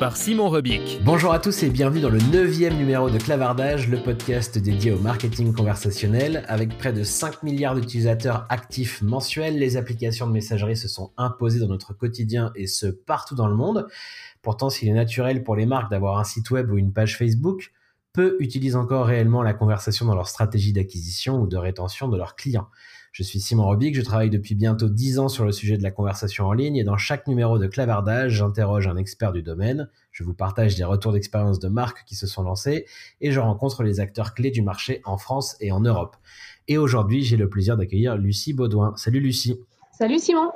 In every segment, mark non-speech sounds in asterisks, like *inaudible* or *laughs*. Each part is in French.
par Simon Rebic. Bonjour à tous et bienvenue dans le neuvième numéro de Clavardage, le podcast dédié au marketing conversationnel. Avec près de 5 milliards d'utilisateurs actifs mensuels, les applications de messagerie se sont imposées dans notre quotidien et ce partout dans le monde. Pourtant, s'il est naturel pour les marques d'avoir un site web ou une page Facebook, peu utilisent encore réellement la conversation dans leur stratégie d'acquisition ou de rétention de leurs clients. Je suis Simon Robic, je travaille depuis bientôt 10 ans sur le sujet de la conversation en ligne et dans chaque numéro de Clavardage, j'interroge un expert du domaine, je vous partage des retours d'expérience de marques qui se sont lancées et je rencontre les acteurs clés du marché en France et en Europe. Et aujourd'hui, j'ai le plaisir d'accueillir Lucie Baudouin. Salut Lucie. Salut Simon.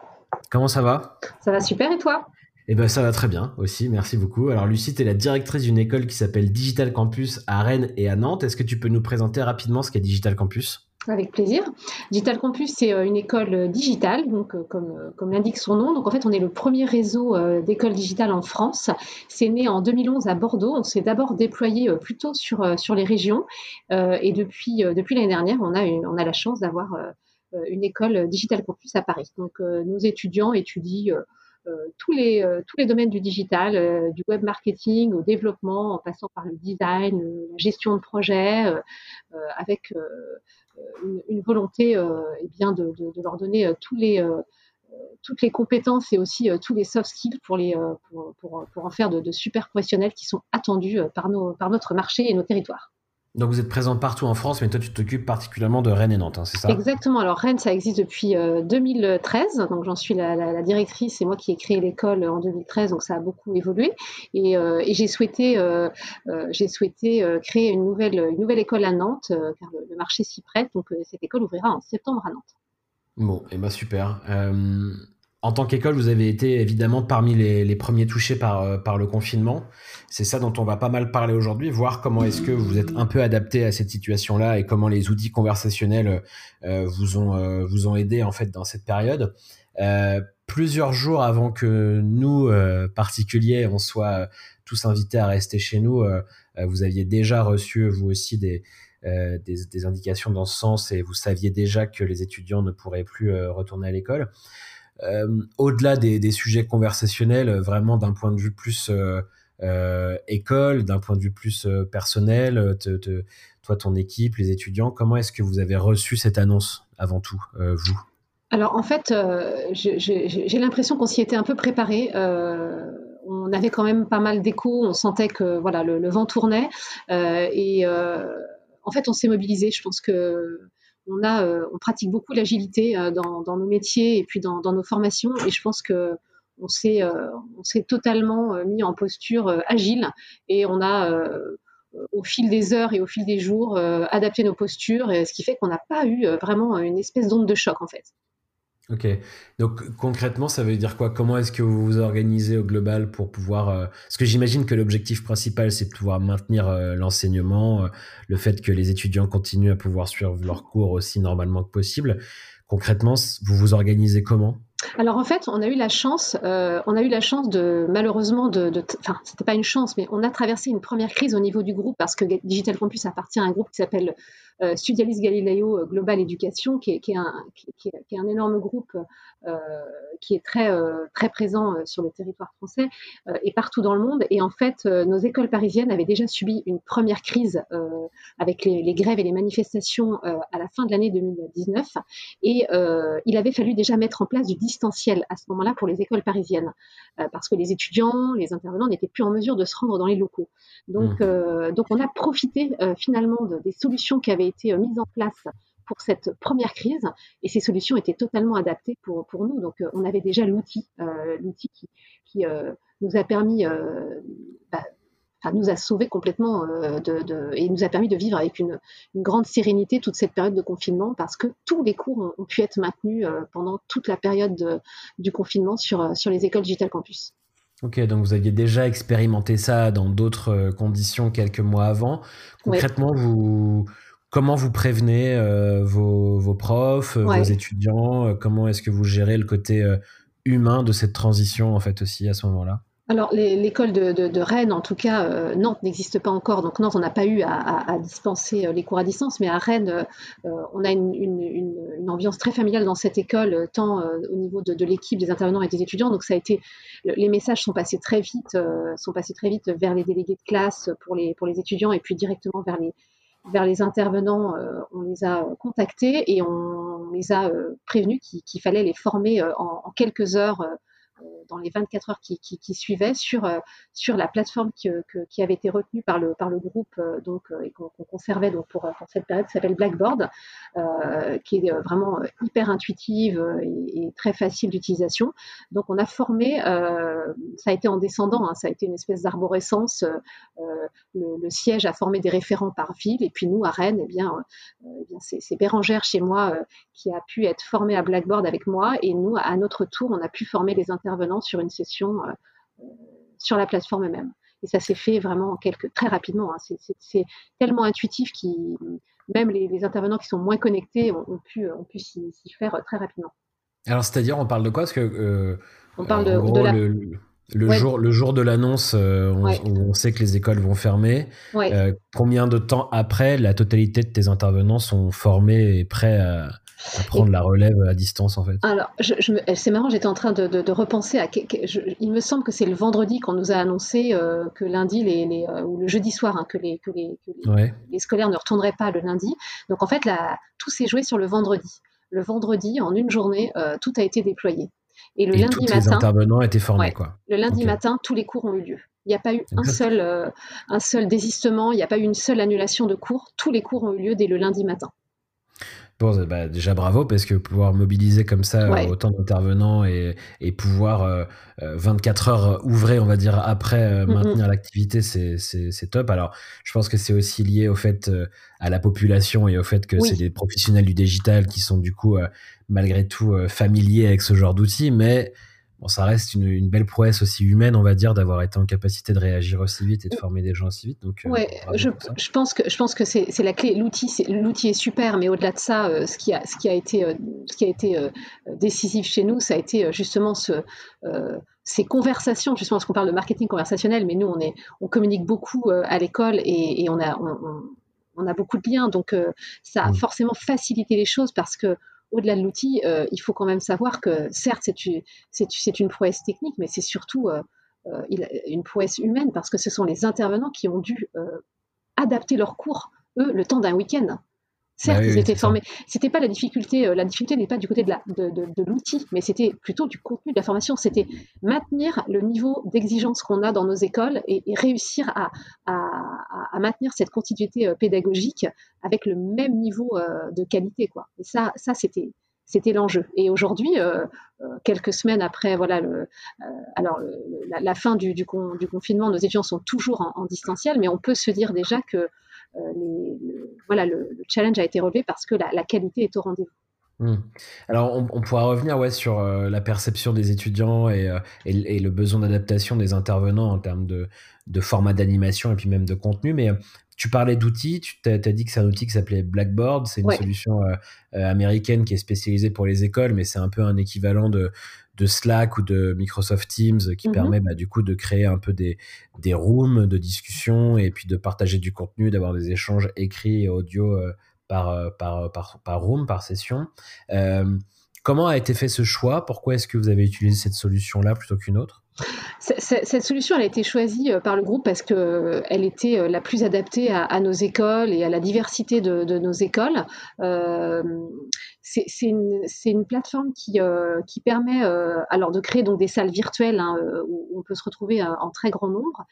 Comment ça va? Ça va super et toi? Eh ben ça va très bien aussi, merci beaucoup. Alors Lucie, tu es la directrice d'une école qui s'appelle Digital Campus à Rennes et à Nantes. Est-ce que tu peux nous présenter rapidement ce qu'est Digital Campus? Avec plaisir. Digital Campus, c'est euh, une école euh, digitale, donc euh, comme, comme l'indique son nom. Donc en fait, on est le premier réseau d'écoles digitales en France. C'est né en 2011 à Bordeaux. On s'est d'abord déployé plutôt sur, sur les régions. Et depuis, depuis l'année dernière, on a, on a la chance d'avoir une école Digital Campus à Paris. Donc nos étudiants étudient tous, les, tous les domaines du digital, du web marketing au développement, en passant par le design, la gestion de projet, avec une, une, volonté euh, eh bien de, leur donner euh, tous les euh, toutes les compétences et aussi tous les soft skills pour, les, pour, pour, pour en faire de, de, super professionnels qui sont attendus par, nos, par notre marché et nos territoires. Donc vous êtes présent partout en France, mais toi tu t'occupes particulièrement de Rennes et Nantes, hein, c'est ça? Exactement. Alors Rennes, ça existe depuis 2013, donc j'en suis la, la, la, directrice. C'est moi qui ai créé l'école en 2013, donc ça a beaucoup évolué. Et, euh, et j'ai souhaité, euh, euh, j'ai souhaité créer une nouvelle, une nouvelle école à Nantes, car le, le marché s'y prête. Donc cette école ouvrira en septembre à Nantes. Bon, et eh ben super en tant qu'école, vous avez été évidemment parmi les, premiers touchés par, euh, par le confinement. C'est ça dont on va pas mal parler aujourd'hui, voir comment est-ce que vous êtes un peu adapté à cette situation-là et comment les outils conversationnels euh, vous, ont, euh, vous ont aidé en fait dans cette période. Plusieurs jours avant que nous, particuliers, on soit tous invités à rester chez nous, vous aviez déjà reçu vous aussi des, indications dans ce sens et vous saviez déjà que les étudiants ne pourraient plus retourner à l'école. Euh, au-delà des, sujets conversationnels, euh, vraiment d'un point de vue plus euh, école, d'un point de vue plus personnel, toi, ton équipe, les étudiants, comment est-ce que vous avez reçu cette annonce avant tout, vous? Alors en fait, j'ai l'impression qu'on s'y était un peu préparé. On avait quand même pas mal d'échos, on sentait que voilà le, vent tournait et en fait on s'est mobilisé. Je pense que on a, euh, on pratique beaucoup l'agilité euh, dans, nos métiers et puis dans, nos formations. Et je pense que on s'est, euh, totalement mis en posture agile et on a au fil des heures et au fil des jours adapté nos postures, ce qui fait qu'on n'a pas eu vraiment une espèce d'onde de choc en fait. Ok. Donc concrètement, ça veut dire quoi? Comment est-ce que vous vous organisez au global pour pouvoir euh... Parce que j'imagine que l'objectif principal, c'est de pouvoir maintenir euh, l'enseignement, euh, le fait que les étudiants continuent à pouvoir suivre leurs cours aussi normalement que possible. Concrètement, vous vous organisez comment? Alors en fait, on a eu la chance, on a eu la chance de malheureusement de enfin c'était pas une chance, mais on a traversé une première crise au niveau du groupe parce que Digital Campus appartient à un groupe qui s'appelle Studialis Galileo Global Education, qui est, qui est, un, qui est, un, énorme groupe qui est très, très présent sur le territoire français et partout dans le monde. Et en fait, nos écoles parisiennes avaient déjà subi une première crise avec les, les, grèves et les manifestations à la fin de l'année 2019. Et il avait fallu déjà mettre en place du distanciel à ce moment-là pour les écoles parisiennes, parce que les étudiants, les intervenants n'étaient plus en mesure de se rendre dans les locaux. Donc, mmh. euh, donc on a profité euh, finalement des solutions qui avaient été euh, mises en place pour cette première crise et ces solutions étaient totalement adaptées pour, pour nous. Donc on avait déjà l'outil, l'outil qui, qui nous a permis, bah, nous a sauvé complètement de, de, et nous a permis de vivre avec une, une, grande sérénité toute cette période de confinement parce que tous les cours ont, ont pu être maintenus pendant toute la période de, du confinement sur, sur les écoles Digital Campus. Ok, donc vous aviez déjà expérimenté ça dans d'autres euh, conditions quelques mois avant. Concrètement, vous, comment vous prévenez euh, vos, vos, profs, vos étudiants euh, Comment est-ce que vous gérez le côté humain de cette transition en fait aussi à ce moment-là? Alors, l'école de, Rennes, en tout cas, euh, Nantes n'existe pas encore. Donc, Nantes, on n'a pas eu à, dispenser euh, les cours à distance. Mais à Rennes, euh, on a une, ambiance très familiale dans cette école, tant au niveau de, l'équipe, des intervenants et des étudiants. Donc, ça a été, les messages sont passés très vite, sont passés très vite vers les délégués de classe pour les, pour les étudiants et puis directement vers les, vers les intervenants. on les a contactés et on les a prévenus qu'il fallait les former en, quelques heures euh, dans les 24 heures qui, suivaient sur, euh, sur la plateforme qui, euh, qui, avait été retenue par le, par le groupe donc, et qu'on conservait donc pour, cette période qui s'appelle Blackboard, qui est vraiment hyper intuitive et, très facile d'utilisation. Donc on a formé, ça a été en descendant, hein, ça a été une espèce d'arborescence. Le, siège a formé des référents par ville et puis nous à Rennes, eh bien, eh c'est Bérangère chez moi qui a pu être formée à Blackboard avec moi et nous à notre tour on a pu former les intervenants sur une session euh, euh, sur la plateforme même. Et ça s'est fait vraiment quelques, très rapidement. Hein. C'est tellement intuitif que même les, intervenants qui sont moins connectés ont, pu, ont pu s'y faire très rapidement. Alors, c'est-à-dire, on parle de quoi? Parce que euh, on parle de, la... le, jour, le jour de l'annonce, on, sait que les écoles vont fermer. combien de temps après la totalité de tes intervenants sont formés et prêts à, à prendre la relève à distance en fait Alors, je, c'est marrant, j'étais en train de, repenser à. il me semble que c'est le vendredi qu'on nous a annoncé euh, que lundi, les, euh, ou le jeudi soir, hein, que, les, que, les, les, scolaires ne retourneraient pas le lundi. Donc en fait, là, tout s'est joué sur le vendredi. Le vendredi, en une journée, euh, tout a été déployé. Et le lundi tous matin. Les intervenants étaient formés, quoi. Le lundi matin, tous les cours ont eu lieu. Il n'y a pas eu un seul, un seul désistement, il n'y a pas eu une seule annulation de cours. Tous les cours ont eu lieu dès le lundi matin. Bon, bah, déjà bravo parce que pouvoir mobiliser comme ça euh, autant d'intervenants et, et, pouvoir 24 euh, euh, heures ouvrer, on va dire, après maintenir l'activité, c'est top. Alors, je pense que c'est aussi lié au fait à la population et au fait que c'est des professionnels du digital qui sont du coup malgré tout familiers avec ce genre d'outils, mais ça reste une, belle prouesse aussi humaine, on va dire, d'avoir été en capacité de réagir aussi vite et de former des gens aussi vite. Donc, euh, ouais, je, je, pense que je pense que c'est la clé. L'outil, l'outil est super, mais au-delà de ça, euh, ce qui a ce qui a été euh, ce qui a été décisif chez nous, ça a été justement ce ces conversations, justement, parce qu'on parle de marketing conversationnel, mais nous, on, est, on communique beaucoup à l'école et, on, a, on, a beaucoup de liens. Donc, ça a mmh. forcément facilité les choses parce que au-delà de l'outil, euh, il faut quand même savoir que certes, c'est une, prouesse technique, mais c'est surtout euh, euh, une prouesse humaine parce que ce sont les intervenants qui ont dû adapter leur cours, eux, le temps d'un week-end. Certes, bah ils étaient formés. C'était pas la difficulté. la difficulté n'est pas du côté de, l'outil, mais c'était plutôt du contenu de la formation. C'était maintenir le niveau d'exigence qu'on a dans nos écoles et, réussir à, maintenir cette continuité pédagogique avec le même niveau de qualité, quoi. Et ça, ça c'était c'était l'enjeu. Et aujourd'hui, quelques semaines après, voilà, le, alors la, fin du, du, confinement, nos étudiants sont toujours en, en, distanciel, mais on peut se dire déjà que euh, le, voilà, le, challenge a été relevé parce que la, qualité est au rendez-vous. Hmm. Alors, on, pourra revenir ouais, sur euh, la perception des étudiants et, euh, et, le besoin d'adaptation des intervenants en termes de, de format d'animation et puis même de contenu. Mais tu parlais d'outils, tu as, dit que c'est un outil qui s'appelait Blackboard, c'est une solution américaine qui est spécialisée pour les écoles, mais c'est un peu un équivalent de, de Slack ou de Microsoft Teams qui mhm. permet bah, du coup de créer un peu des, des rooms de discussion et puis de partager du contenu, d'avoir des échanges écrits et audio euh, par, par, par, par room, par session. comment a été fait ce choix? Pourquoi est-ce que vous avez utilisé cette solution-là plutôt qu'une autre? Cette solution, a été choisie euh, par le groupe parce qu'elle euh, était euh, la plus adaptée à, nos écoles et à la diversité de, nos écoles. c'est une, plateforme qui, qui permet alors de créer donc des salles virtuelles hein, où on peut se retrouver en très grand nombre.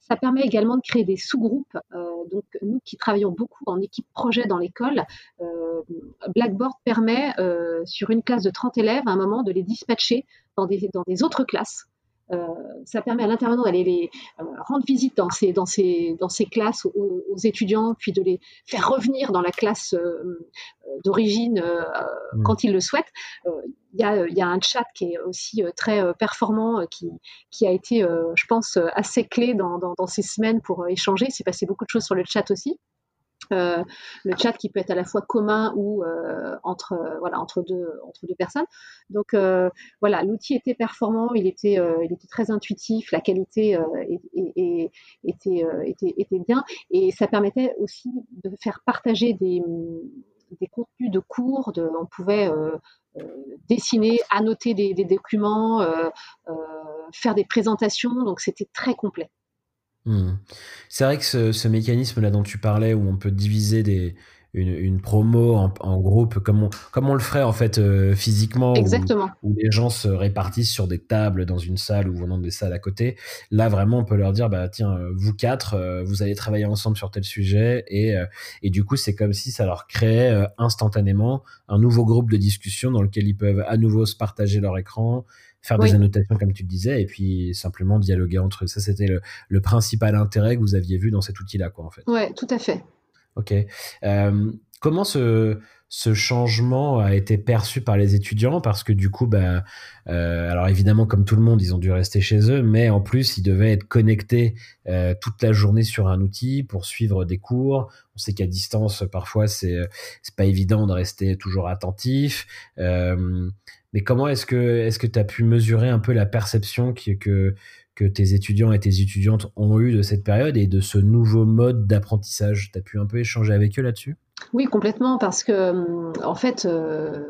ça permet également de créer des sous-groupes. Donc nous qui travaillons beaucoup en équipe projet dans l'école, Blackboard permet sur une classe de 30 élèves à un moment de les dispatcher dans des, dans des autres classes. Euh, ça permet à l'intervenant d'aller les euh, rendre visite dans ces, dans ces, dans ces classes aux, étudiants, puis de les faire revenir dans la classe euh, d'origine mmh. quand ils le souhaitent. Il y, a, y, a, un chat qui est aussi très performant, qui, qui, a été, je pense, assez clé dans, dans, dans ces semaines pour échanger. Il s'est passé beaucoup de choses sur le chat aussi. Euh, le chat qui peut être à la fois commun ou euh, entre euh, voilà entre deux entre deux personnes. Donc voilà, l'outil était performant, il était il était très intuitif, la qualité était, était était bien et ça permettait aussi de faire partager des des contenus de cours, on pouvait dessiner, annoter des documents, faire des présentations, donc c'était très complet. Hmm. C'est vrai que ce, mécanisme-là dont tu parlais, où on peut diviser des, une, promo en, groupe, comme on, comme on le ferait en fait euh, physiquement, Exactement. Où, les gens se répartissent sur des tables dans une salle ou venant des salles à côté. Là, vraiment, on peut leur dire, bah tiens, euh, vous quatre, euh, vous allez travailler ensemble sur tel sujet, et, et du coup, c'est comme si ça leur créait instantanément un nouveau groupe de discussion dans lequel ils peuvent à nouveau se partager leur écran, faire des annotations comme tu le disais, et puis simplement dialoguer entre eux. Ça, c'était le, principal intérêt que vous aviez vu dans cet outil-là, quoi, en fait. Ouais, tout à fait. Ok. Euh, comment ce, ce changement a été perçu par les étudiants parce que du coup, bah, euh, alors évidemment, comme tout le monde, ils ont dû rester chez eux, mais en plus, ils devaient être connectés euh, toute la journée sur un outil pour suivre des cours. On sait qu'à distance, parfois, c'est c'est pas évident de rester toujours attentif. Euh, mais comment est-ce que est-ce que tu as pu mesurer un peu la perception que que tes étudiants et tes étudiantes ont eu de cette période et de ce nouveau mode d'apprentissage? Tu as pu un peu échanger avec eux là-dessus? Oui, complètement, parce que euh, en fait, euh,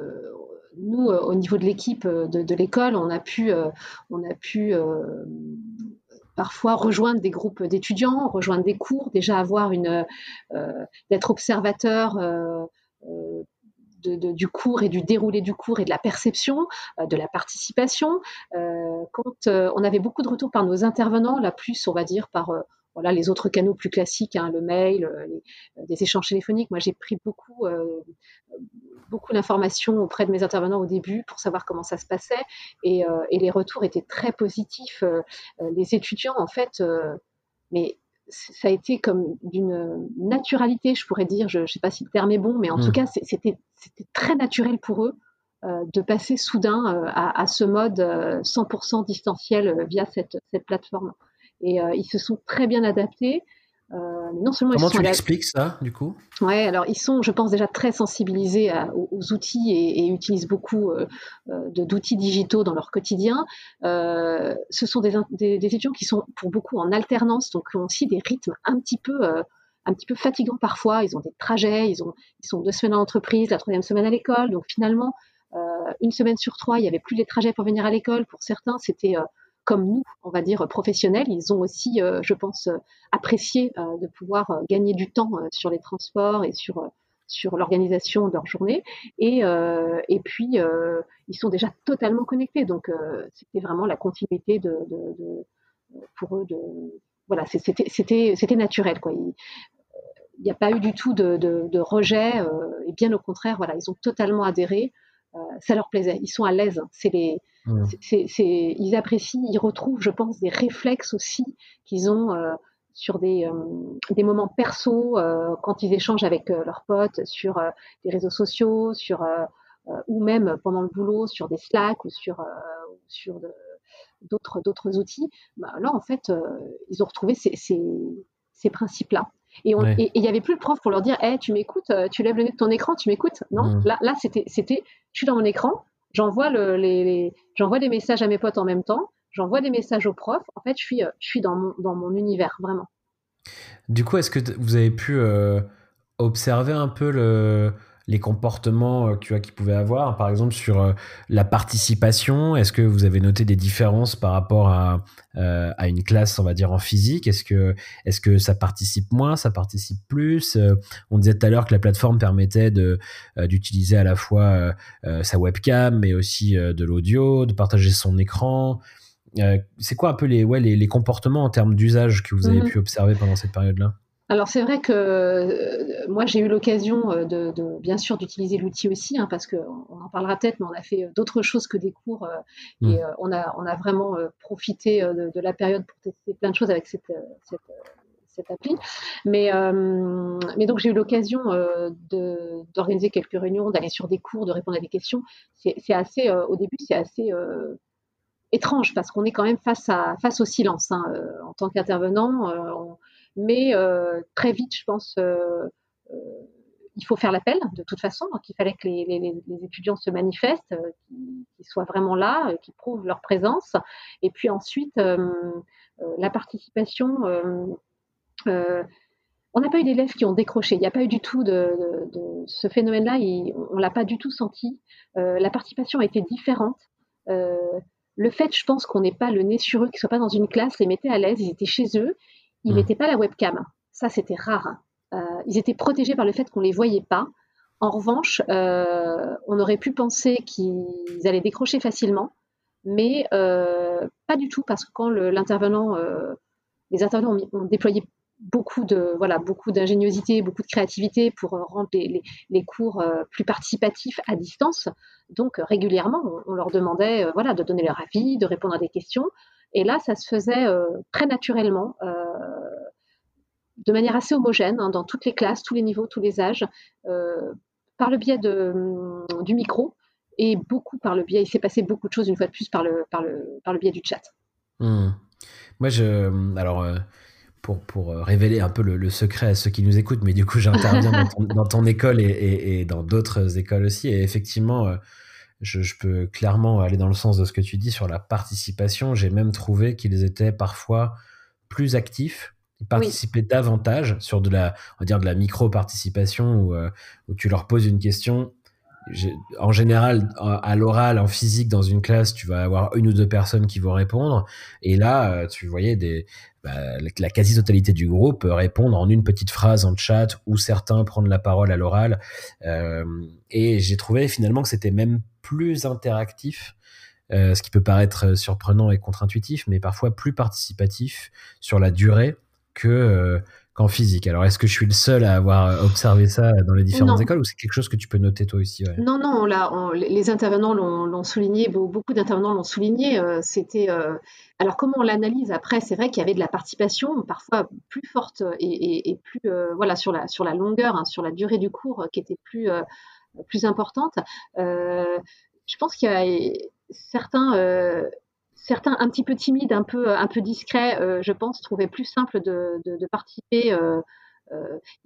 nous, euh, au niveau de l'équipe de, l'école, on a pu, on a pu parfois rejoindre des groupes d'étudiants, rejoindre des cours, déjà avoir une, d'être observateur du cours et du déroulé du cours et de la perception, de la participation. Quand on avait beaucoup de retours par nos intervenants, la plus, on va dire, par voilà, les autres canaux plus classiques, hein, le mail, des échanges téléphoniques. Moi, j'ai pris beaucoup, beaucoup d'informations auprès de mes intervenants au début pour savoir comment ça se passait, et, et les retours étaient très positifs. les étudiants, en fait, mais ça a été comme d'une naturalité, je pourrais dire. Je ne sais pas si le terme est bon, mais en tout hmm. cas, c'était très naturel pour eux euh, de passer soudain euh, à, ce mode 100% euh, distanciel via cette, cette plateforme. Et ils se sont très bien adaptés. Euh, non seulement Comment tu expliques ça, du coup? Ouais, alors ils sont, je pense, déjà très sensibilisés aux, outils et, utilisent beaucoup euh, euh, d'outils digitaux dans leur quotidien. ce sont des, étudiants qui sont pour beaucoup en alternance, donc ont aussi des rythmes un petit peu un petit peu fatigants parfois. Ils ont des trajets, ils, ont, ils sont deux semaines en entreprise, la troisième semaine à l'école. Donc finalement, une semaine sur trois, il n'y avait plus les trajets pour venir à l'école. Pour certains, c'était comme nous, on va dire, professionnels, ils ont aussi, euh, je pense, euh, apprécié euh, de pouvoir gagner du temps sur les transports et sur, sur l'organisation de leur journée. Et, et puis, ils sont déjà totalement connectés. Donc, c'était vraiment la continuité de, pour eux de. Voilà, c'était naturel. Quoi. Il n'y a pas eu du tout de, de rejet. et bien au contraire, voilà, ils ont totalement adhéré. ça leur plaisait. Ils sont à l'aise. C'est les ils apprécient, ils retrouvent, je pense, des réflexes aussi qu'ils ont euh, sur des, euh, des, moments perso euh, quand ils échangent avec leurs potes sur des réseaux sociaux, sur ou même pendant le boulot sur des Slack ou sur sur d'autres d'autres outils. Bah, là, en fait, ils ont retrouvé ces, ces, ces principes-là. Et il n'y avait plus le prof pour leur dire hey, tu m'écoutes, tu lèves le nez de ton écran, tu m'écoutes? Non, mmh. là, là c'était, c'était, je suis dans mon écran, j'envoie les, j'envoie des messages à mes potes en même temps, j'envoie des messages aux profs. En fait, je suis, euh, je suis dans, mon, dans mon univers, vraiment. Du coup, est-ce que vous avez pu euh, observé un peu le, les comportements euh, tu vois, qu'ils pouvaient avoir, par exemple sur euh, la participation Est-ce que vous avez noté des différences par rapport à, euh, à une classe, on va dire, en physique? Est-ce que, est que ça participe moins, ça participe plus? On disait tout à l'heure que la plateforme permettait de, d'utiliser à la fois sa webcam, mais aussi de l'audio, de partager son écran. c'est quoi un peu les, ouais, les, les comportements en termes d'usage que vous avez mmh pu observer pendant cette période-là? Alors c'est vrai que euh, moi j'ai eu l'occasion euh, de, bien sûr d'utiliser l'outil aussi hein, parce qu'on en parlera peut-être mais on a fait euh, d'autres choses que des cours et mmh. on, a, on a vraiment profité de, la période pour tester plein de choses avec cette, cette, appli. Mais, mais donc j'ai eu l'occasion d'organiser quelques réunions, d'aller sur des cours, de répondre à des questions. C'est assez au début c'est assez étrange parce qu'on est quand même face, à, face au silence hein, en tant qu'intervenant mais euh, très vite, je pense, euh, euh, il faut faire l'appel de toute façon. Donc, il fallait que les, étudiants se manifestent, qu'ils soient vraiment là, qu'ils prouvent leur présence. Et puis ensuite, la participation. on n'a pas eu d'élèves qui ont décroché. Il n'y a pas eu du tout de, ce phénomène-là. On ne l'a pas du tout senti. la participation a été différente. le fait, je pense, qu'on n'ait pas le nez sur eux, qu'ils ne soient pas dans une classe, les mettait à l'aise. Ils étaient chez eux. Ils n'étaient hmm. pas la webcam. Ça, c'était rare. Euh, ils étaient protégés par le fait qu'on ne les voyait pas. En revanche, euh, on aurait pu penser qu'ils allaient décrocher facilement, mais euh, pas du tout, parce que quand l'intervenant, les intervenants ont, déployé beaucoup de voilà beaucoup d'ingéniosité, beaucoup de créativité pour rendre les, cours plus participatifs à distance. Donc régulièrement, on, leur demandait voilà de donner leur avis, de répondre à des questions. Et là, ça se faisait très naturellement, euh, de manière assez homogène, hein, dans toutes les classes, tous les niveaux, tous les âges, euh, par le biais de, mm, du micro et beaucoup par le biais, il s'est passé beaucoup de choses une fois de plus par le, par le, par le biais du chat. Hmm. Moi, je, alors, pour, pour révéler un peu le, secret à ceux qui nous écoutent, mais du coup, j'interviens dans, ton, école et, et, dans d'autres écoles aussi. Et effectivement, je, peux clairement aller dans le sens de ce que tu dis sur la participation. J'ai même trouvé qu'ils étaient parfois plus actifs. Ils participaient davantage sur de la, on va dire de la micro-participation où, euh, où tu leur poses une question. En général, à l'oral, en physique, dans une classe, tu vas avoir une ou deux personnes qui vont répondre. Et là, euh, tu voyais des, bah, la quasi-totalité du groupe répondre en une petite phrase en chat ou certains prendre la parole à l'oral. Euh, et j'ai trouvé finalement que c'était même plus interactif, euh, ce qui peut paraître surprenant et contre-intuitif, mais parfois plus participatif sur la durée que euh, qu'en physique. Alors, est-ce que je suis le seul à avoir observé ça dans les différentes écoles ou c'est quelque chose que tu peux noter toi aussi Non, non, on les intervenants l'ont souligné, beaucoup d'intervenants l'ont souligné. Euh, c'était alors comment on l'analyse après C'est vrai qu'il y avait de la participation, parfois plus forte et, plus voilà sur la sur la longueur, hein, sur la durée du cours, qui était plus plus importante. Euh, je pense qu'il y a certains, euh, certains un petit peu timides, un peu, un peu discrets, euh, je pense, trouvaient plus simple de, de participer.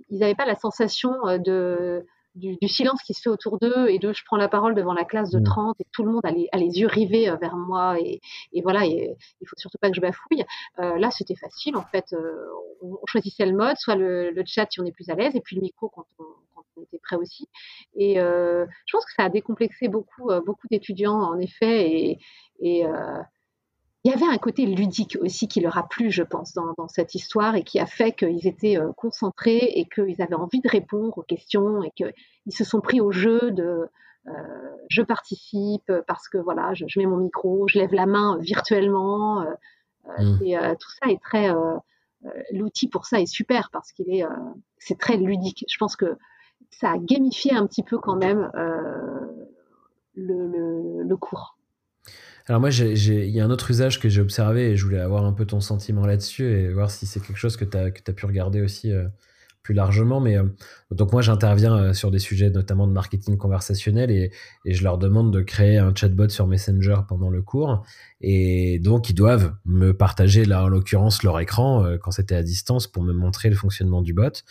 ils n'avaient pas la sensation de du, silence qui se fait autour d'eux et de je prends la parole devant la classe de 30 mmh. et tout le monde a les, les yeux rivés euh, vers moi et, et voilà, et, il faut surtout pas que je bafouille. Euh, là, c'était facile en fait. Euh, on, choisissait le mode, soit le, le, chat si on est plus à l'aise et puis le micro quand on, quand on était prêt aussi. Et je pense que ça a décomplexé beaucoup, beaucoup d'étudiants en effet et, et il y avait un côté ludique aussi qui leur a plu, je pense, dans, cette histoire et qui a fait qu'ils étaient euh, concentrés et qu'ils avaient envie de répondre aux questions et qu'ils se sont pris au jeu de euh, je participe parce que voilà, je, mets mon micro, je lève la main virtuellement. Euh, mmh. Et tout ça est très. L'outil pour ça est super parce qu'il est, c'est très ludique. Je pense que ça a gamifié un petit peu quand même le cours. Alors moi, il y a un autre usage que j'ai observé et je voulais avoir un peu ton sentiment là-dessus et voir si c'est quelque chose que tu as, pu regarder aussi euh, plus largement. Mais euh, donc moi, j'interviens euh, sur des sujets notamment de marketing conversationnel et, et, je leur demande de créer un chatbot sur Messenger pendant le cours. Et donc, ils doivent me partager, là, en l'occurrence, leur écran quand c'était à distance pour me montrer le fonctionnement du bot.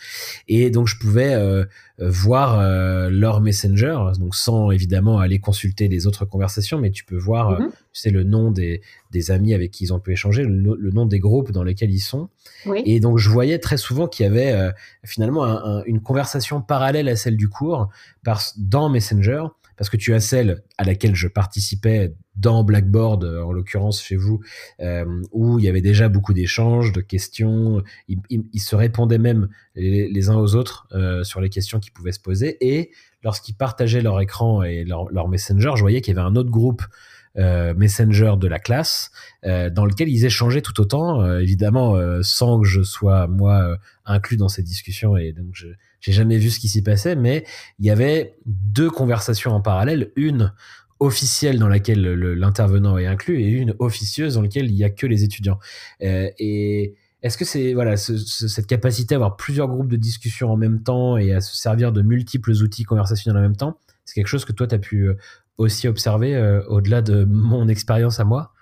Et donc, je pouvais voir leur messenger, donc sans évidemment aller consulter les autres conversations, mais tu peux voir, tu sais, le nom des, des amis avec qui ils ont pu échanger, le, nom des groupes dans lesquels ils sont. Et donc je voyais très souvent qu'il y avait finalement une conversation parallèle à celle du cours par, dans Messenger parce que tu as celle à laquelle je participais dans Blackboard, euh, en l'occurrence chez vous, euh, où il y avait déjà beaucoup d'échanges, de questions, ils, se répondaient même les, uns aux autres euh, sur les questions qui pouvaient se poser, et lorsqu'ils partageaient leur écran et leur, Messenger, je voyais qu'il y avait un autre groupe Messenger de la classe dans lequel ils échangeaient tout autant, évidemment sans que je sois moi inclus dans ces discussions et donc je j'ai jamais vu ce qui s'y passait, mais il y avait deux conversations en parallèle, une officielle dans laquelle l'intervenant est inclus et une officieuse dans laquelle il y a que les étudiants. Euh, et est-ce que c'est voilà cette capacité à avoir plusieurs groupes de discussion en même temps et à se servir de multiples outils conversationnels en même temps, c'est quelque chose que toi tu as pu euh, aussi observer euh, au-delà de mon expérience à moi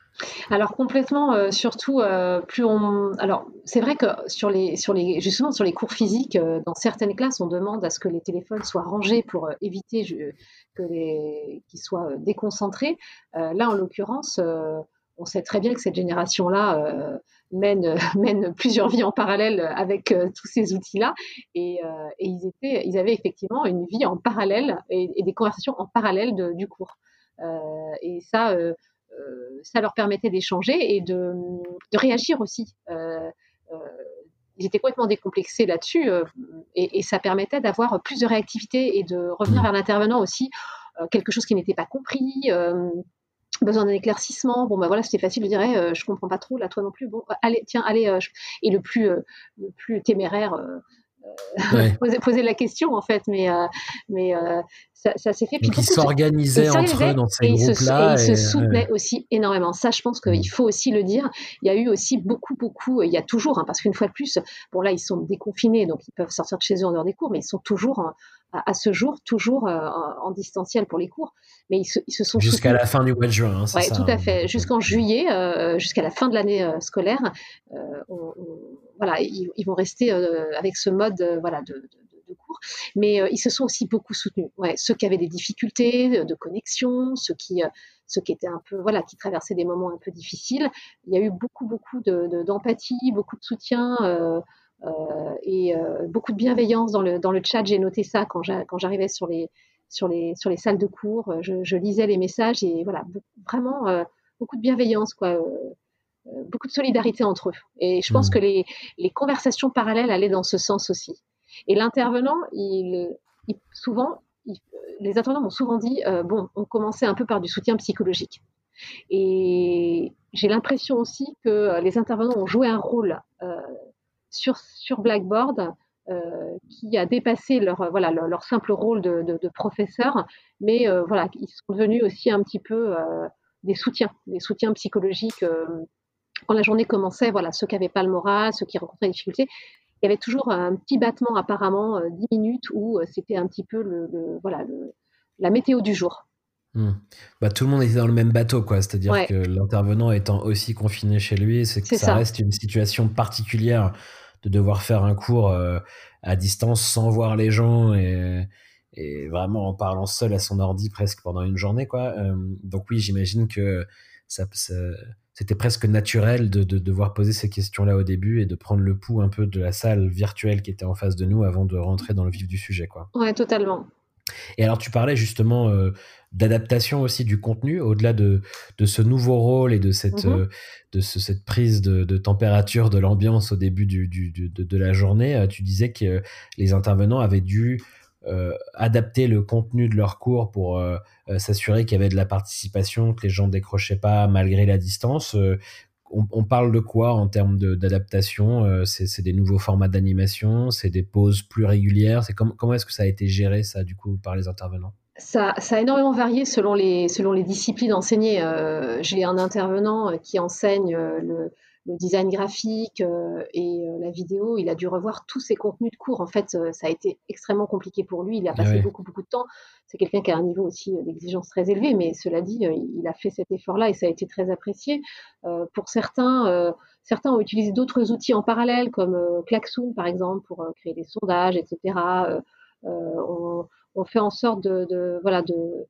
alors complètement, euh, surtout euh, plus on. Alors c'est vrai que sur les, sur les, justement sur les cours physiques, dans certaines classes, on demande à ce que les téléphones soient rangés pour éviter que qu'ils soient déconcentrés. là, en l'occurrence, on sait très bien que cette génération-là mène, *laughs* mène plusieurs vies en parallèle avec tous ces outils-là, et, et, ils avaient effectivement une vie en parallèle et, des conversations en parallèle du cours. et ça euh, leur permettait d'échanger et de, réagir aussi. Euh, euh, ils étaient complètement décomplexés là-dessus et, ça permettait d'avoir plus de réactivité et de revenir vers l'intervenant aussi, quelque chose qui n'était pas compris besoin d'un éclaircissement. Bon, ben voilà, c'était facile de dire, je je comprends pas trop, là, toi non plus. Bon, allez, tiens, allez. Et le plus, le plus téméraire, *laughs* poser, la question en fait, mais, mais ça, s'est fait. Puis ils s'organisaient entre eux dans ces groupes-là. Et, ils se, soutenaient aussi énormément. Ça, je pense qu'il mm. faut aussi le dire. Il y a eu aussi beaucoup, beaucoup, il y a toujours, hein, parce qu'une fois de plus, bon là, ils sont déconfinés, donc ils peuvent sortir de chez eux en dehors des cours, mais ils sont toujours, à, ce jour, toujours euh, en distanciel pour les cours. Mais ils se, ils se sont Jusqu'à la fin du mois de juin, hein, Oui, tout à hein. fait. Jusqu'en juillet, euh, jusqu'à la fin de l'année euh, scolaire, voilà, ils, vont rester avec ce mode voilà, de de cours, mais euh, ils se sont aussi beaucoup soutenus. Ouais, ceux qui avaient des difficultés de connexion, ceux qui, euh, ceux qui étaient un peu, voilà, qui traversaient des moments un peu difficiles. Il y a eu beaucoup, beaucoup d'empathie, de, beaucoup de soutien. Euh, et beaucoup de bienveillance dans le, dans le chat. J'ai noté ça quand j'arrivais sur les, sur, les, sur les salles de cours. Je, lisais les messages et voilà, vraiment beaucoup de bienveillance, quoi beaucoup de solidarité entre eux. Et je pense mmh. que les, les, conversations parallèles allaient dans ce sens aussi. Et l'intervenant, il, souvent, les intervenants m'ont souvent dit euh, bon, on commençait un peu par du soutien psychologique. Et j'ai l'impression aussi que les intervenants ont joué un rôle euh, sur, sur Blackboard euh, qui a dépassé leur, voilà, leur, simple rôle de, de, professeur, mais voilà, ils sont devenus aussi un petit peu des soutiens, des soutiens psychologiques. quand la journée commençait, voilà, ceux qui n'avaient pas le moral, ceux qui rencontraient des difficultés, il y avait toujours un petit battement apparemment, 10 euh, minutes, où euh, c'était un petit peu le, voilà, la météo du jour. Hmm. Bah, tout le monde était dans le même bateau, quoi. C'est-à-dire que l'intervenant étant aussi confiné chez lui, c'est que ça, reste une situation particulière de devoir faire un cours euh, à distance sans voir les gens et, vraiment en parlant seul à son ordi presque pendant une journée, quoi. donc oui, j'imagine que ça, ça c'était presque naturel de, devoir poser ces questions-là au début et de prendre le pouls un peu de la salle virtuelle qui était en face de nous avant de rentrer dans le vif du sujet. Quoi. Ouais, totalement. Et alors, tu parlais justement euh, d'adaptation aussi du contenu, au-delà de, de, ce nouveau rôle et de cette, mm-hmm. euh, de cette prise de, température de l'ambiance au début du, de, de, la journée. Euh, tu disais que les intervenants avaient dû adapter le contenu de leur cours pour euh, euh, s'assurer qu'il y avait de la participation, que les gens décrochaient pas malgré la distance. On, parle de quoi en termes d'adaptation C'est des nouveaux formats d'animation C'est des pauses plus régulières C'est comment est-ce que ça a été géré ça du coup par les intervenants? Ça, a énormément varié selon les, selon les disciplines enseignées. J'ai un intervenant qui enseigne le, le design graphique euh, et euh, la vidéo, il a dû revoir tous ses contenus de cours. En fait, euh, ça a été extrêmement compliqué pour lui. Il a passé beaucoup, beaucoup de temps. C'est quelqu'un qui a un niveau aussi d'exigence très élevé, mais cela dit, il a fait cet effort-là et ça a été très apprécié. pour certains, certains ont utilisé d'autres outils en parallèle, comme Klaxoon, par exemple, pour créer des sondages, etc. on, on, fait en sorte de, de voilà de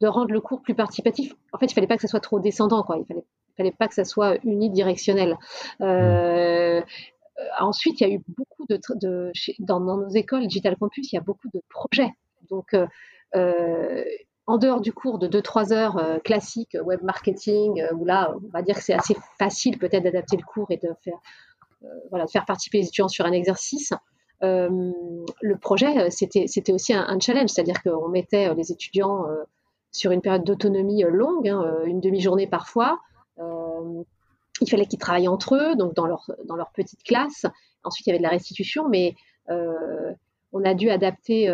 de rendre le cours plus participatif. En fait, il fallait pas que ça soit trop descendant, quoi. Il fallait, fallait pas que ça soit unidirectionnel. Euh, ensuite, il y a eu beaucoup de, dans, nos écoles Digital Campus, il y a beaucoup de projets. Donc, euh, euh, en dehors du cours de 2-3 heures classiques, web marketing, où là, on va dire que c'est assez facile peut-être d'adapter le cours et de faire, voilà, de faire participer les étudiants sur un exercice. le projet, c'était aussi un, challenge, c'est-à-dire qu'on mettait les étudiants sur une période d'autonomie longue, hein, une demi-journée parfois. Euh, il fallait qu'ils travaillent entre eux, donc dans leur, dans leur petite classe. Ensuite, il y avait de la restitution, mais on a dû adapter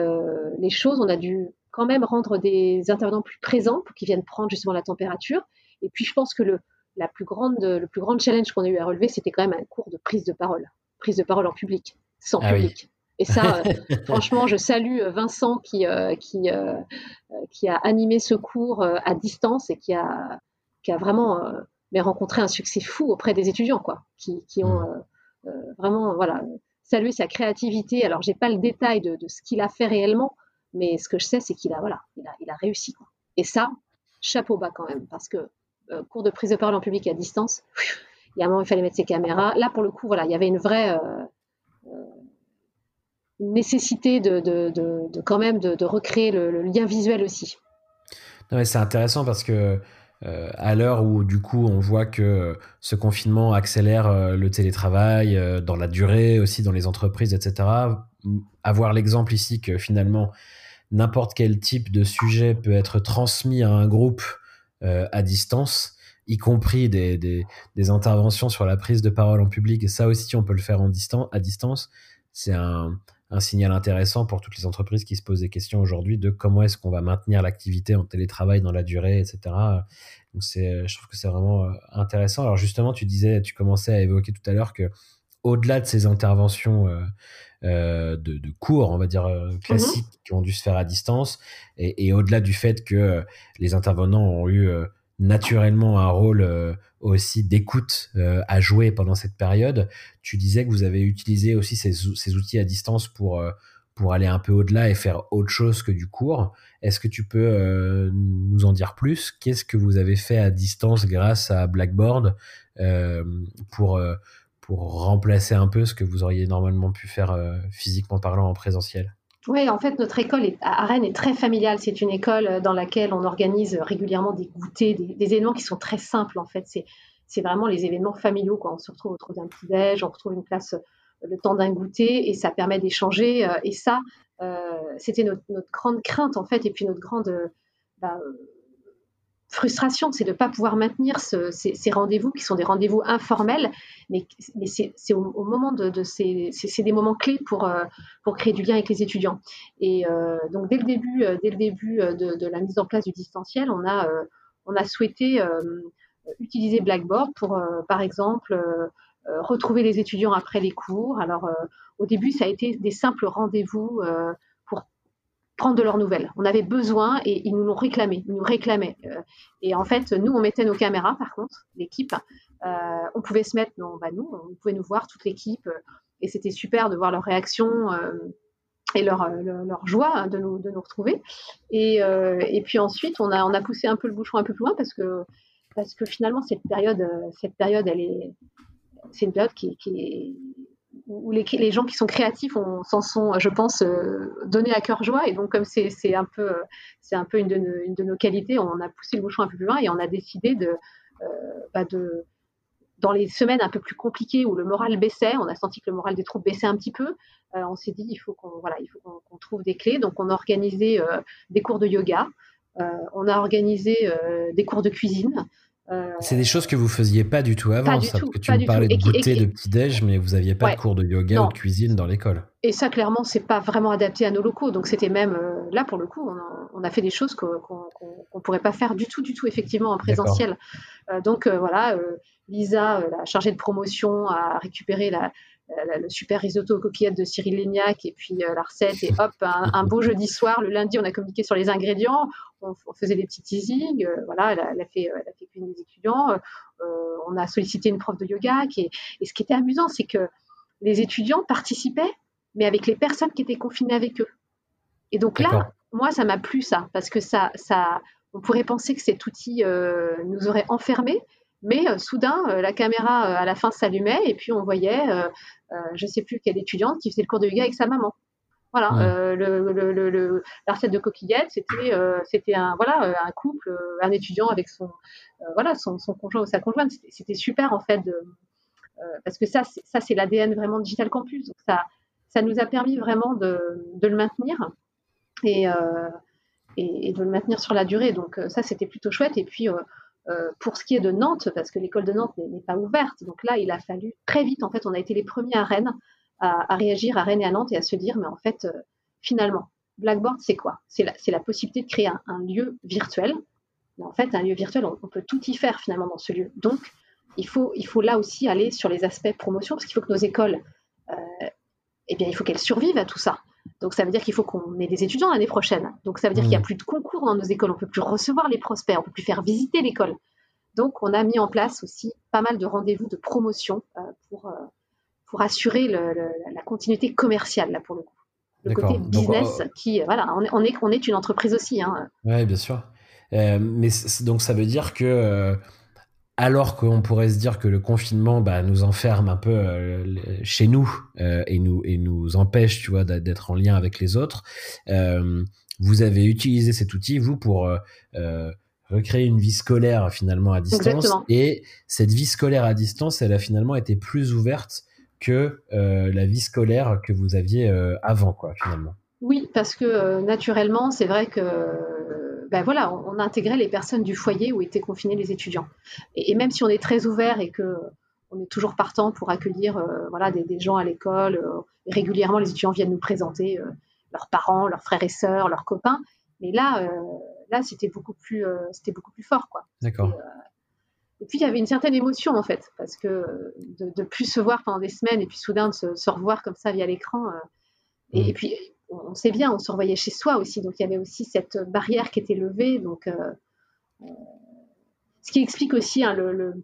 les choses. On a dû quand même rendre des intervenants plus présents pour qu'ils viennent prendre justement la température. Et puis, je pense que le, la plus grande, le plus grand challenge qu'on a eu à relever, c'était quand même un cours de prise de parole. Prise de parole en public, sans ah public. Et ça, *laughs* euh, franchement, je salue euh, Vincent qui, euh, qui, qui a animé ce cours à distance et qui a, qui a vraiment rencontré un succès fou auprès des étudiants, quoi, qui, qui ont mmh. vraiment voilà, salué sa créativité. Alors, j'ai pas le détail de, de ce qu'il a fait réellement, mais ce que je sais, c'est qu'il a, voilà, il a, il a réussi. Quoi. Et ça, chapeau bas quand même, parce que cours de prise de parole en public à distance, il y a un moment, il fallait mettre ses caméras. Là, pour le coup, voilà, il y avait une vraie nécessité de, de, de, quand même de, recréer le, lien visuel aussi. c'est intéressant parce que euh, à l'heure où du coup on voit que ce confinement accélère euh, le télétravail euh, dans la durée aussi dans les entreprises etc avoir l'exemple ici que finalement n'importe quel type de sujet peut être transmis à un groupe à distance y compris des, des, des, interventions sur la prise de parole en public et ça aussi on peut le faire en distan à distance. C'est un, un signal intéressant pour toutes les entreprises qui se posent des questions aujourd'hui de comment est-ce qu'on va maintenir l'activité en télétravail dans la durée, etc. Donc c'est, je trouve que c'est vraiment euh, intéressant. Alors justement, tu disais, tu commençais à évoquer tout à l'heure que au-delà de ces interventions euh, euh, de, de, cours, on va dire classiques, mhm. qui ont dû se faire à distance, et, et au-delà du fait que les intervenants ont eu naturellement un rôle euh, aussi d'écoute euh, à jouer pendant cette période. Tu disais que vous avez utilisé aussi ces, outils à distance pour, euh, pour aller un peu au-delà et faire autre chose que du cours. Est-ce que tu peux nous en dire plus? Qu'est-ce que vous avez fait à distance grâce à Blackboard pour, pour remplacer un peu ce que vous auriez normalement pu faire physiquement parlant en présentiel? Oui, en fait, notre école est, à Rennes est très familiale. C'est une école euh, dans laquelle on organise régulièrement des goûters, des, événements qui sont très simples. En fait, c'est vraiment les événements familiaux. Quoi. On se retrouve autour d'un petit déj, on retrouve une classe euh, le temps d'un goûter et ça permet d'échanger. Euh, et ça, c'était notre, grande crainte en fait, et puis notre grande bah, frustration, c'est de ne pas pouvoir maintenir ces, rendez-vous qui sont des rendez-vous informels, mais, c'est au, moment de, ces, c'est des moments clés pour, euh, pour créer du lien avec les étudiants. Et euh, donc dès le début, euh, dès le début de, la mise en place du distanciel, on a, on a souhaité utiliser Blackboard pour, par exemple, retrouver les étudiants après les cours. Alors au début, ça a été des simples rendez-vous prendre de leurs nouvelles. On avait besoin et ils nous l'ont réclamé, ils nous réclamaient. Euh, et en fait, nous, on mettait nos caméras, par contre, l'équipe. Euh, on pouvait se mettre, non, bah nous, on pouvait nous voir, toute l'équipe. et c'était super de voir leur réaction euh, et leur, leur, joie de nous, de nous retrouver. Et, et, puis ensuite, on a, on a poussé un peu le bouchon un peu plus loin parce que, parce que finalement, cette période, cette période elle est, c'est une période qui, qui est où les, gens qui sont créatifs s'en sont, je pense, euh, donnés à cœur joie. Et donc, comme c'est un peu, une de, nos, qualités, on a poussé le bouchon un peu plus loin et on a décidé de, euh, bah de, dans les semaines un peu plus compliquées où le moral baissait, on a senti que le moral des troupes baissait un petit peu. Euh, on s'est dit, il faut qu'on trouve des clés. Donc, on a organisé des cours de yoga. on a organisé des cours de cuisine. Euh, c'est des choses que vous faisiez pas du tout avant, ça, que tu me parlais de goûter, de petit-déj, mais vous n'aviez pas de cours de yoga ou de cuisine dans l'école. Et ça, clairement, c'est pas vraiment adapté à nos locaux. Donc, c'était même, euh, là, pour le coup, on a, fait des choses qu'on ne pourrait pas faire du tout, du tout, effectivement, en présentiel. Euh, donc, voilà, Lisa, la chargée de promotion, a récupéré la, le super risotto aux coquillettes de Cyril Lignac et puis la recette et hop un, beau jeudi soir le lundi on a communiqué sur les ingrédients on, faisait des petits teasings, euh, voilà, elle a, fait, elle a fait cuisiner des étudiants, euh, on a sollicité une prof de yoga, qui et ce qui était amusant, c'est que les étudiants participaient mais avec les personnes qui étaient confinées avec eux. Et donc là, moi, ça m'a plu ça, parce que ça, ça, on pourrait penser que cet outil euh, nous aurait enfermés, mais euh, soudain, euh, la caméra à la fin s'allumait et puis on voyait, je ne sais plus quelle étudiante qui faisait le cours de yoga avec sa maman. Voilà, le, le, la recette de coquillettes, c'était c'était un voilà un couple, un étudiant avec son voilà son, conjoint ou sa conjointe. C'était super en fait de, parce que ça ça c'est l'ADN vraiment Digital Campus. Donc ça ça nous a permis vraiment de, de le maintenir et, et, de le maintenir sur la durée. Donc euh, ça, c'était plutôt chouette. Et puis, euh, euh, pour ce qui est de Nantes, parce que l'école de Nantes n'est pas ouverte, donc là, il a fallu très vite, en fait, on a été les premiers à Rennes à, réagir à Rennes et à Nantes et à se dire, mais en fait, finalement, Blackboard, c'est quoi? C'est la, la, possibilité de créer un, lieu virtuel. Mais en fait, un lieu virtuel, on, peut tout y faire finalement dans ce lieu. Donc, il faut, il faut là aussi aller sur les aspects promotion, parce qu'il faut que nos écoles, eh bien, il faut qu'elles survivent à tout ça. Donc ça veut dire qu'il faut qu'on ait des étudiants l'année prochaine. Donc ça veut dire qu'il n'y a mmh. plus de concours dans nos écoles, on peut plus recevoir les prospects, on peut plus faire visiter l'école. Donc on a mis en place aussi pas mal de rendez-vous de promotion euh, pour, euh, pour assurer la continuité commerciale là pour le coup. Le côté business qui voilà, on est, on est, une entreprise aussi. Hein. Oui, bien sûr. Euh, mais donc ça veut dire que alors qu'on pourrait se dire que le confinement bah, nous enferme un peu euh, chez nous euh, et, nous, et nous empêche tu vois, d'être en lien avec les autres, euh, vous avez utilisé cet outil, vous, pour recréer une vie scolaire finalement à distance. Et cette vie scolaire à distance, elle a finalement été plus ouverte que la vie scolaire que vous aviez avant, quoi, finalement. Oui, parce que naturellement, c'est vrai que ben voilà, on, a intégré les personnes du foyer où étaient confinés les étudiants. Et, même si on est très ouvert et que on est toujours partant pour accueillir euh, voilà, des, gens à l'école, euh, régulièrement les étudiants viennent nous présenter euh, leurs parents, leurs frères et sœurs, leurs copains. Mais là, là c'était beaucoup plus, c'était beaucoup plus fort, quoi. D'accord. Et, puis il y avait une certaine émotion en fait, parce que de, de plus se voir pendant des semaines et puis soudain de se, revoir comme ça via l'écran. et, mmh. puis on sait bien, on se revoyait chez soi aussi, donc il y avait aussi cette barrière qui était levée. Donc, euh, euh, ce qui explique aussi, hein, le,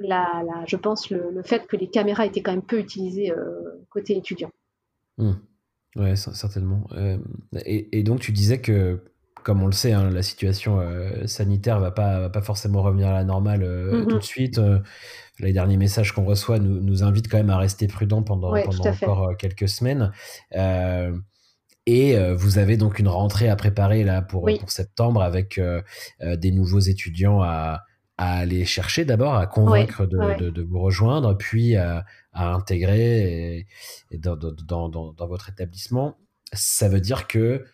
la, je pense, le, fait que les caméras étaient quand même peu utilisées euh, côté étudiant. Mmh. Oui, certainement. Et, donc, tu disais que, comme on le sait, hein, la situation sanitaire va pas, va pas forcément revenir à la normale mmh tout de suite. les derniers messages qu'on reçoit nous, nous, invitent quand même à rester prudents pendant, pendant encore quelques semaines. Et euh, vous avez donc une rentrée à préparer là pour, pour septembre avec euh, euh, des nouveaux étudiants à, à aller chercher d'abord, à convaincre de, de, vous rejoindre, puis à, à intégrer et, dans, dans, dans, dans, votre établissement. Ça veut dire que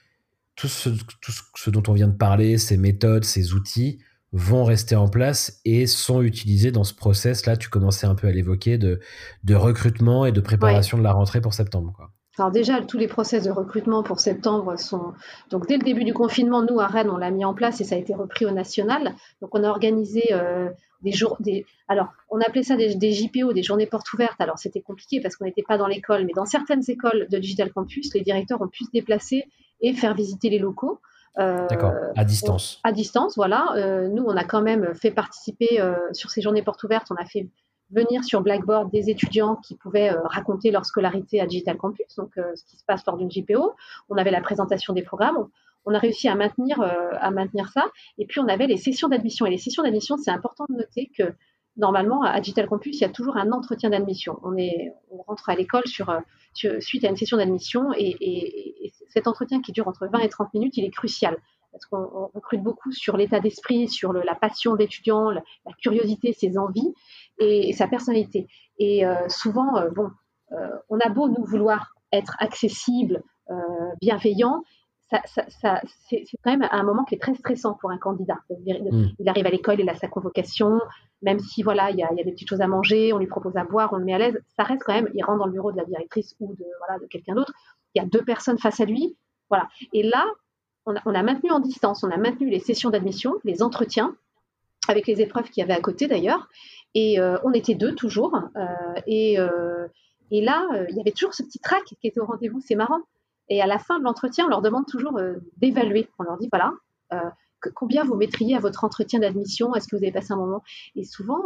tout ce, tout ce dont on vient de parler, ces méthodes, ces outils, vont rester en place et sont utilisés dans ce process. Là, tu commençais un peu à l'évoquer de, de recrutement et de préparation de la rentrée pour septembre. Quoi. Alors déjà, tous les process de recrutement pour septembre sont... Donc dès le début du confinement, nous, à Rennes, on l'a mis en place et ça a été repris au national. Donc on a organisé euh, des jours... Des... Alors, on appelait ça des, JPO, des journées portes ouvertes. Alors c'était compliqué parce qu'on n'était pas dans l'école, mais dans certaines écoles de Digital Campus, les directeurs ont pu se déplacer et faire visiter les locaux. Euh, D'accord, à distance. à distance, voilà. Euh, nous, on a quand même fait participer sur ces journées portes ouvertes, on a fait venir sur Blackboard des étudiants qui pouvaient euh, raconter leur scolarité à Digital Campus, donc euh, ce qui se passe lors d'une JPO. On avait la présentation des programmes. On, a réussi à maintenir, euh, à maintenir ça. Et puis, on avait les sessions d'admission. Et les sessions d'admission, c'est important de noter que normalement, à Digital Campus, il y a toujours un entretien d'admission. On, on rentre à l'école sur, suite à une session d'admission et, et, cet entretien qui dure entre 20 et 30 minutes, il est crucial parce qu'on recrute beaucoup sur l'état d'esprit, sur la passion d'étudiant, la, curiosité, ses envies et, sa personnalité. Et euh, souvent, euh, bon, euh, on a beau nous vouloir être accessible, bienveillant, ça, c'est quand même un moment qui est très stressant pour un candidat. Mm. Il arrive à l'école, il a sa convocation, même si voilà, il y, a, des petites choses à manger, on lui propose à boire, on le met à l'aise, ça reste quand même, il rentre dans le bureau de la directrice ou de, voilà, de quelqu'un d'autre, il y a deux personnes face à lui, voilà. Et là, on a, on a maintenu en distance, on a maintenu les sessions d'admission, les entretiens, avec les épreuves qu'il y avait à côté d'ailleurs, et euh, on était deux toujours. Euh, et, euh, et, là, il y avait toujours ce petit trac qui était au rendez-vous. C'est marrant. Et à la fin de l'entretien, on leur demande toujours d'évaluer. On leur dit voilà, combien vous mettriez à votre entretien d'admission? Est-ce que vous avez passé un moment? Et souvent,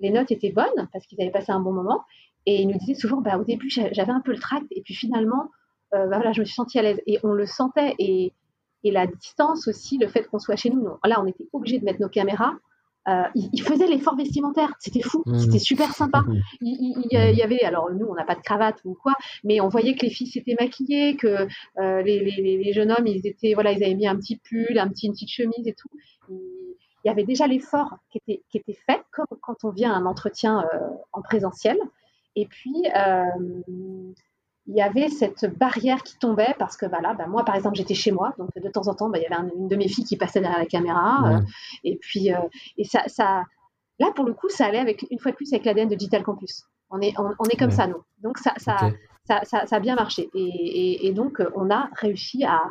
les notes étaient bonnes parce qu'ils avaient passé un bon moment. Et ils nous disaient souvent, bah, au début, j'avais un peu le tract, et puis finalement, bah, voilà, je me suis sentie à l'aise. Et on le sentait. Et, et la distance aussi, le fait qu'on soit chez nous. Là, on était obligé de mettre nos caméras. Euh, ils, faisaient l'effort vestimentaire, c'était fou, mmh. c'était super sympa. *laughs* Mmh. Il, y avait, alors nous on n'a pas de cravate ou quoi, mais on voyait que les filles s'étaient maquillées, que euh, les, jeunes hommes ils étaient, voilà, ils avaient mis un petit pull, un petit, une petite chemise et tout. Il y avait déjà l'effort qui était, qui était fait, comme quand on vient à un entretien euh, en présentiel. Et puis, il y avait cette barrière qui tombait parce que voilà, bah, moi par exemple j'étais chez moi, donc de temps en temps bah, il y avait une de mes filles qui passait derrière la caméra, euh, et puis euh, et ça, ça, là pour le coup ça allait avec une fois de plus avec l'ADN de Digital Campus. On est on, est comme ça nous, donc ça ça, ça, ça, a bien marché et, et, donc on a réussi à,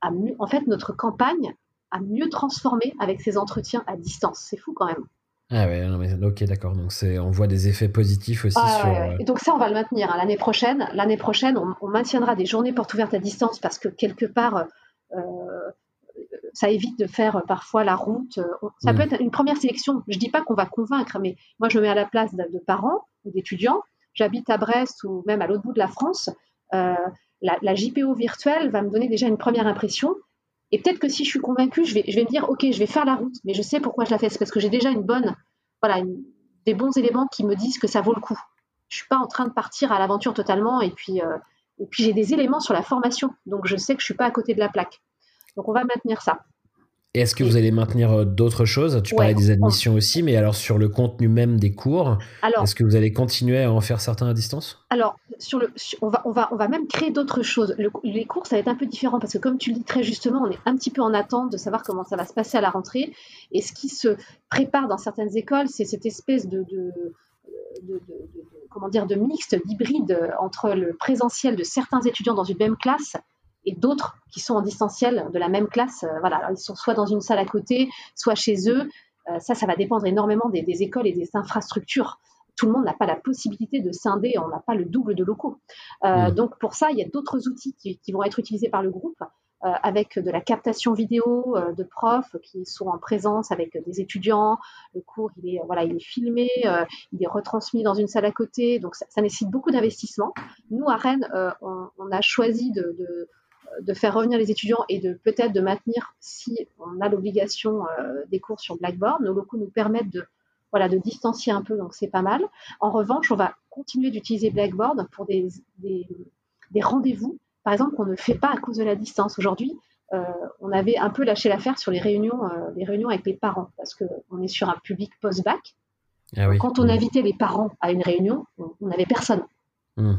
à mieux, en fait notre campagne a mieux transformé avec ces entretiens à distance. C'est fou quand même. Ah ouais, non, mais, ok, d'accord. Donc c'est, on voit des effets positifs aussi sur. Euh, et donc ça, on va le maintenir hein. l'année prochaine. L'année prochaine, on, maintiendra des journées portes ouvertes à distance parce que quelque part, euh, ça évite de faire parfois la route. Ça mm. peut être une première sélection. Je dis pas qu'on va convaincre, mais moi je me mets à la place de, parents ou d'étudiants. J'habite à Brest ou même à l'autre bout de la France. Euh, la, la, JPO virtuelle va me donner déjà une première impression. Et peut-être que si je suis convaincue, je vais, me dire, OK, je vais faire la route, mais je sais pourquoi je la fais. C'est parce que j'ai déjà une bonne, voilà, des bons éléments qui me disent que ça vaut le coup. Je suis pas en train de partir à l'aventure totalement. Et puis, euh, et puis j'ai des éléments sur la formation. Donc, je sais que je suis pas à côté de la plaque. Donc, on va maintenir ça. Est-ce que vous allez maintenir euh, d'autres choses? Tu parlais des admissions aussi, mais alors sur le contenu même des cours, est-ce que vous allez continuer à en faire certains à distance? Alors, sur le, on, va, on, va, on va même créer d'autres choses. les cours, ça va être un peu différent parce que, comme tu le dis très justement, on est un petit peu en attente de savoir comment ça va se passer à la rentrée. Et ce qui se prépare dans certaines écoles, c'est cette espèce de, de, de comment dire, de mixte, d'hybride entre le présentiel de certains étudiants dans une même classe et d'autres qui sont en distanciel de la même classe. Euh, voilà, ils sont soit dans une salle à côté, soit chez eux. Euh, ça, ça va dépendre énormément des, écoles et des infrastructures. Tout le monde n'a pas la possibilité de scinder, on n'a pas le double de locaux. Euh, mmh. Donc pour ça, il y a d'autres outils qui, vont être utilisés par le groupe. avec de la captation vidéo de profs qui sont en présence avec des étudiants. Le cours, il est, voilà, il est filmé, il est retransmis dans une salle à côté. Donc, ça, nécessite beaucoup d'investissement. Nous, à Rennes, on, a choisi de, de faire revenir les étudiants et de peut-être de maintenir, si on a l'obligation euh, des cours sur Blackboard, nos locaux nous permettent de, voilà, de distancier un peu, donc c'est pas mal. En revanche, on va continuer d'utiliser Blackboard pour des, des, rendez-vous, par exemple, qu'on ne fait pas à cause de la distance. Aujourd'hui, euh, on avait un peu lâché l'affaire sur les réunions, euh, les réunions avec les parents, parce qu'on est sur un public post-bac. Ah Quand on invitait les parents à une réunion, on n'avait personne. Mmh.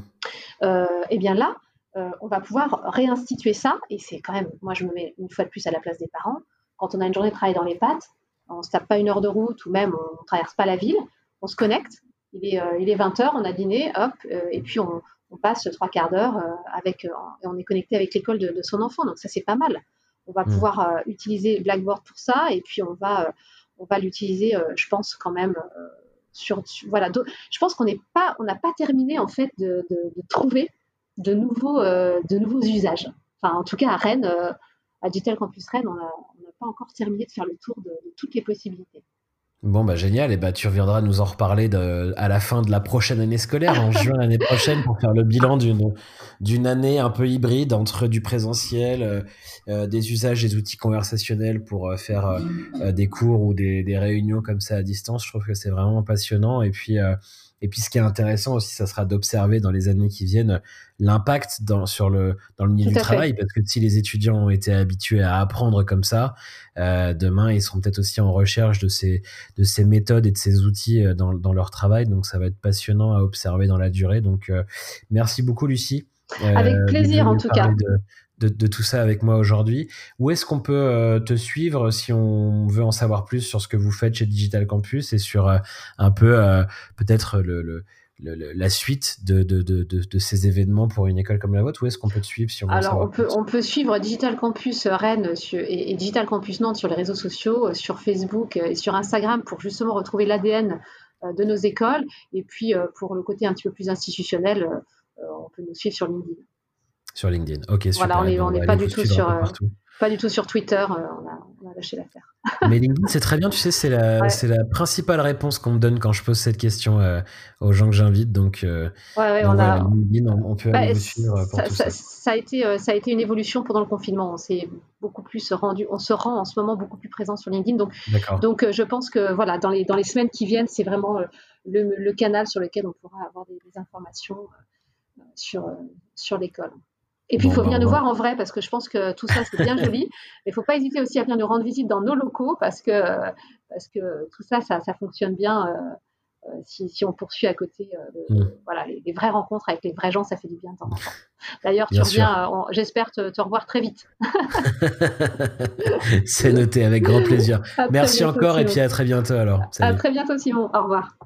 et bien là, euh, on va pouvoir réinstituer ça. Et c'est quand même, moi je me mets une fois de plus à la place des parents. Quand on a une journée de travail dans les pattes, on ne se tape pas une heure de route ou même on ne traverse pas la ville, on se connecte. Il est, euh, il est 20h, on a dîné, hop, euh, et puis on, passe trois quarts d'heure avec, et on est connecté avec l'école de, son enfant. Donc ça c'est pas mal. On va mmh. pouvoir utiliser Blackboard pour ça et puis on va, on va l'utiliser, je pense quand même. Sur, voilà, je pense qu'on n'est pas, on n'a pas terminé en fait de trouver de nouveaux, euh, de nouveaux usages. Enfin, en tout cas, à Rennes, euh, à Digital Campus Rennes, on n'a pas encore terminé de faire le tour de, toutes les possibilités. Bon, bah génial. Et bah, tu reviendras nous en reparler à la fin de la prochaine année scolaire, en juin l'année prochaine, pour faire le bilan d'une, d'une année un peu hybride entre du présentiel, euh, des usages des outils conversationnels pour faire des cours ou des, des, réunions comme ça à distance. Je trouve que c'est vraiment passionnant. Et puis, et puis, ce qui est intéressant aussi, ça sera d'observer dans les années qui viennent l'impact dans, sur le, dans le milieu du travail. Parce que si les étudiants ont été habitués à apprendre comme ça, euh, demain, ils seront peut-être aussi en recherche de ces, de ces méthodes et de ces outils euh, dans, dans leur travail. Donc, ça va être passionnant à observer dans la durée. Donc, euh, merci beaucoup, Lucie. Avec plaisir, en tout cas de, tout ça avec moi aujourd'hui. Où est-ce qu'on peut euh, te suivre si on veut en savoir plus sur ce que vous faites chez Digital Campus et sur euh, un peu euh, peut-être le, la suite de, de, ces événements pour une école comme la vôtre? Où est-ce qu'on peut te suivre si on veut Alors, on peut, on peut suivre Digital Campus Rennes et, Digital Campus Nantes sur les réseaux sociaux, sur Facebook et sur Instagram pour justement retrouver l'ADN de nos écoles. Et puis, pour le côté un petit peu plus institutionnel, on peut nous suivre sur LinkedIn. Sur LinkedIn. Ok, super. Voilà, on n'est pas du tout sur. Euh, Pas du tout sur Twitter, on a, on, a, lâché l'affaire. *laughs* Mais LinkedIn, c'est très bien, tu sais, c'est la, c'est la principale réponse qu'on me donne quand je pose cette question aux gens que j'invite. Donc, ouais, ouais, on a... LinkedIn, on, peut aller bah, vous suivre pour ça, tout ça. Ça, a été, ça a été une évolution pendant le confinement. On s'est beaucoup plus rendu, on se rend en ce moment beaucoup plus présent sur LinkedIn. Donc, donc je pense que voilà, dans les, dans les semaines qui viennent, c'est vraiment le, le, canal sur lequel on pourra avoir des, des informations sur, sur l'école. Et puis, il faut venir nous voir en vrai, parce que je pense que tout ça, c'est bien *laughs* joli. Mais il ne faut pas hésiter aussi à venir nous rendre visite dans nos locaux, parce que, parce que tout ça, ça, ça fonctionne bien euh, euh, si, si, on poursuit à côté. Euh, mm. Voilà, les, vraies rencontres avec les vrais gens, ça fait du bien de temps en temps. D'ailleurs, tu reviens, j'espère te, te, revoir très vite. *laughs* c'est noté, avec grand plaisir. *laughs* Merci encore, et puis à très bientôt alors. À très bientôt, Simon. Au revoir.